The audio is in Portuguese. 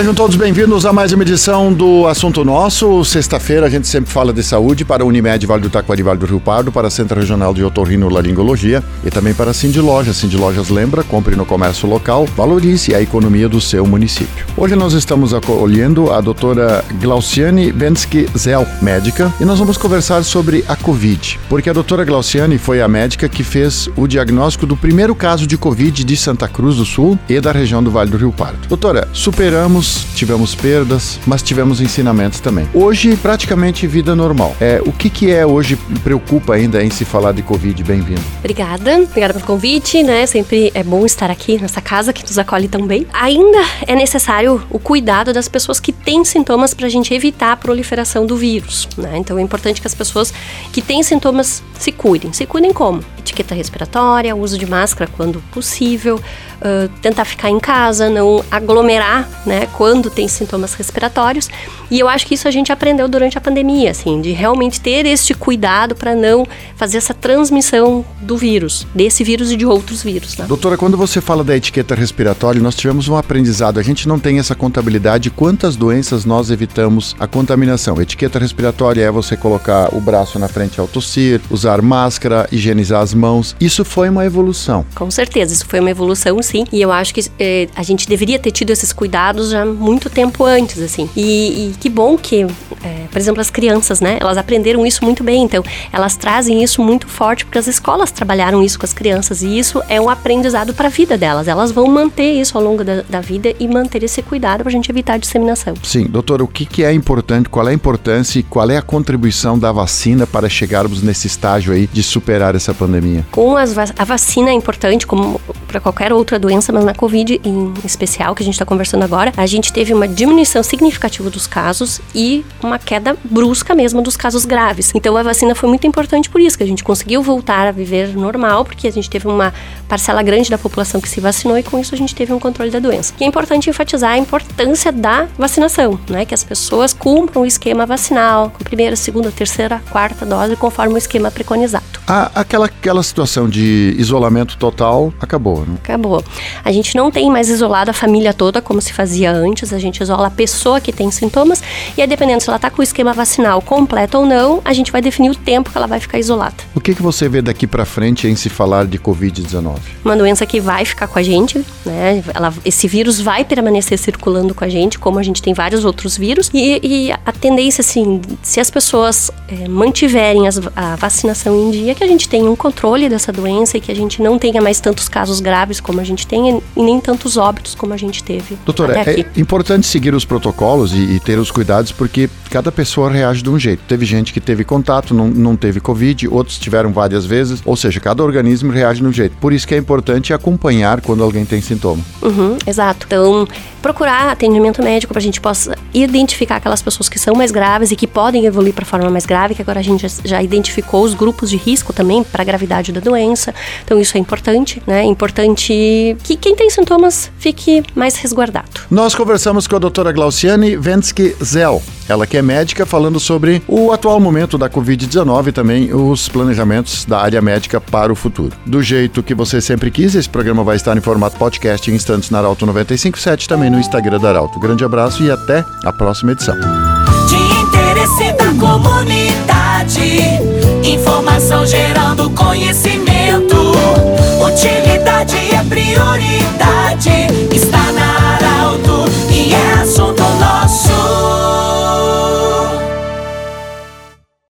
Sejam todos bem-vindos a mais uma edição do Assunto Nosso. Sexta-feira a gente sempre fala de saúde para a Unimed Vale do Taquari Vale do Rio Pardo, para a Centro Regional de Otorrinolaringologia e também para a Cindy Lojas. Cindy Lojas lembra, compre no comércio local, valorize a economia do seu município. Hoje nós estamos acolhendo a doutora Glauciane Bensky Zel, médica, e nós vamos conversar sobre a Covid, porque a doutora Glauciane foi a médica que fez o diagnóstico do primeiro caso de Covid de Santa Cruz do Sul e da região do Vale do Rio Pardo. Doutora, superamos tivemos perdas, mas tivemos ensinamentos também. Hoje, praticamente vida normal. É, o que, que é hoje preocupa ainda em se falar de Covid? Bem-vindo. Obrigada, obrigada pelo convite, né? Sempre é bom estar aqui nessa casa que nos acolhe tão bem. Ainda é necessário o cuidado das pessoas que têm sintomas para a gente evitar a proliferação do vírus, né? Então é importante que as pessoas que têm sintomas se cuidem. Se cuidem como? Etiqueta respiratória, uso de máscara quando possível, uh, tentar ficar em casa, não aglomerar, né? Quando tem sintomas respiratórios. E eu acho que isso a gente aprendeu durante a pandemia, assim, de realmente ter este cuidado para não fazer essa transmissão do vírus, desse vírus e de outros vírus. Né? Doutora, quando você fala da etiqueta respiratória, nós tivemos um aprendizado. A gente não tem essa contabilidade de quantas doenças nós evitamos a contaminação. Etiqueta respiratória é você colocar o braço na frente ao tossir, usar máscara, higienizar as mãos. Isso foi uma evolução. Com certeza, isso foi uma evolução, sim. E eu acho que eh, a gente deveria ter tido esses cuidados já muito tempo antes, assim. E, e que bom que, é, por exemplo, as crianças, né? Elas aprenderam isso muito bem, então elas trazem isso muito forte porque as escolas trabalharam isso com as crianças e isso é um aprendizado para a vida delas. Elas vão manter isso ao longo da, da vida e manter esse cuidado para a gente evitar a disseminação. Sim, doutor, o que, que é importante, qual é a importância e qual é a contribuição da vacina para chegarmos nesse estágio aí de superar essa pandemia? Com as, a vacina é importante, como para qualquer outra doença, mas na Covid em especial, que a gente está conversando agora, a gente teve uma diminuição significativa dos casos e uma queda brusca mesmo dos casos graves. Então a vacina foi muito importante por isso, que a gente conseguiu voltar a viver normal, porque a gente teve uma parcela grande da população que se vacinou e com isso a gente teve um controle da doença. E é importante enfatizar a importância da vacinação, né? Que as pessoas cumpram o esquema vacinal, com primeira, segunda, terceira, quarta dose, conforme o esquema preconizado. Ah, aquela, aquela situação de isolamento total acabou, né? Acabou. A gente não tem mais isolado a família toda como se fazia antes, a gente isola a pessoa que tem sintomas e aí, dependendo se ela está com o esquema vacinal completo ou não, a gente vai definir o tempo que ela vai ficar isolada. O que, que você vê daqui para frente em se falar de Covid-19? Uma doença que vai ficar com a gente, né? Ela, esse vírus vai permanecer circulando com a gente, como a gente tem vários outros vírus. E, e a tendência, assim, se as pessoas é, mantiverem as, a vacinação em dia, que a gente tenha um controle dessa doença e que a gente não tenha mais tantos casos graves como a gente tem e nem tantos óbitos como a gente teve. Doutora, é importante seguir os protocolos e, e ter os cuidados porque cada pessoa reage de um jeito. Teve gente que teve contato, não, não teve Covid, outros tiveram várias vezes, ou seja, cada organismo reage de um jeito. Por isso que é importante acompanhar quando alguém tem sintoma. Uhum, exato. Então, procurar atendimento médico para a gente possa identificar aquelas pessoas que são mais graves e que podem evoluir para forma mais grave, que agora a gente já, já identificou os grupos de risco também para a gravidade da doença. Então, isso é importante, né? É importante que quem tem sintomas fique mais resguardado. Nós conversamos com a doutora Glauciane Vensky Zel. Ela que é médica, falando sobre o atual momento da Covid-19 e também os planejamentos da área médica para o futuro. Do jeito que você sempre quis, esse programa vai estar em formato podcast em instantes na Arauto 957, também no Instagram da Arauto. Grande abraço e até a próxima edição.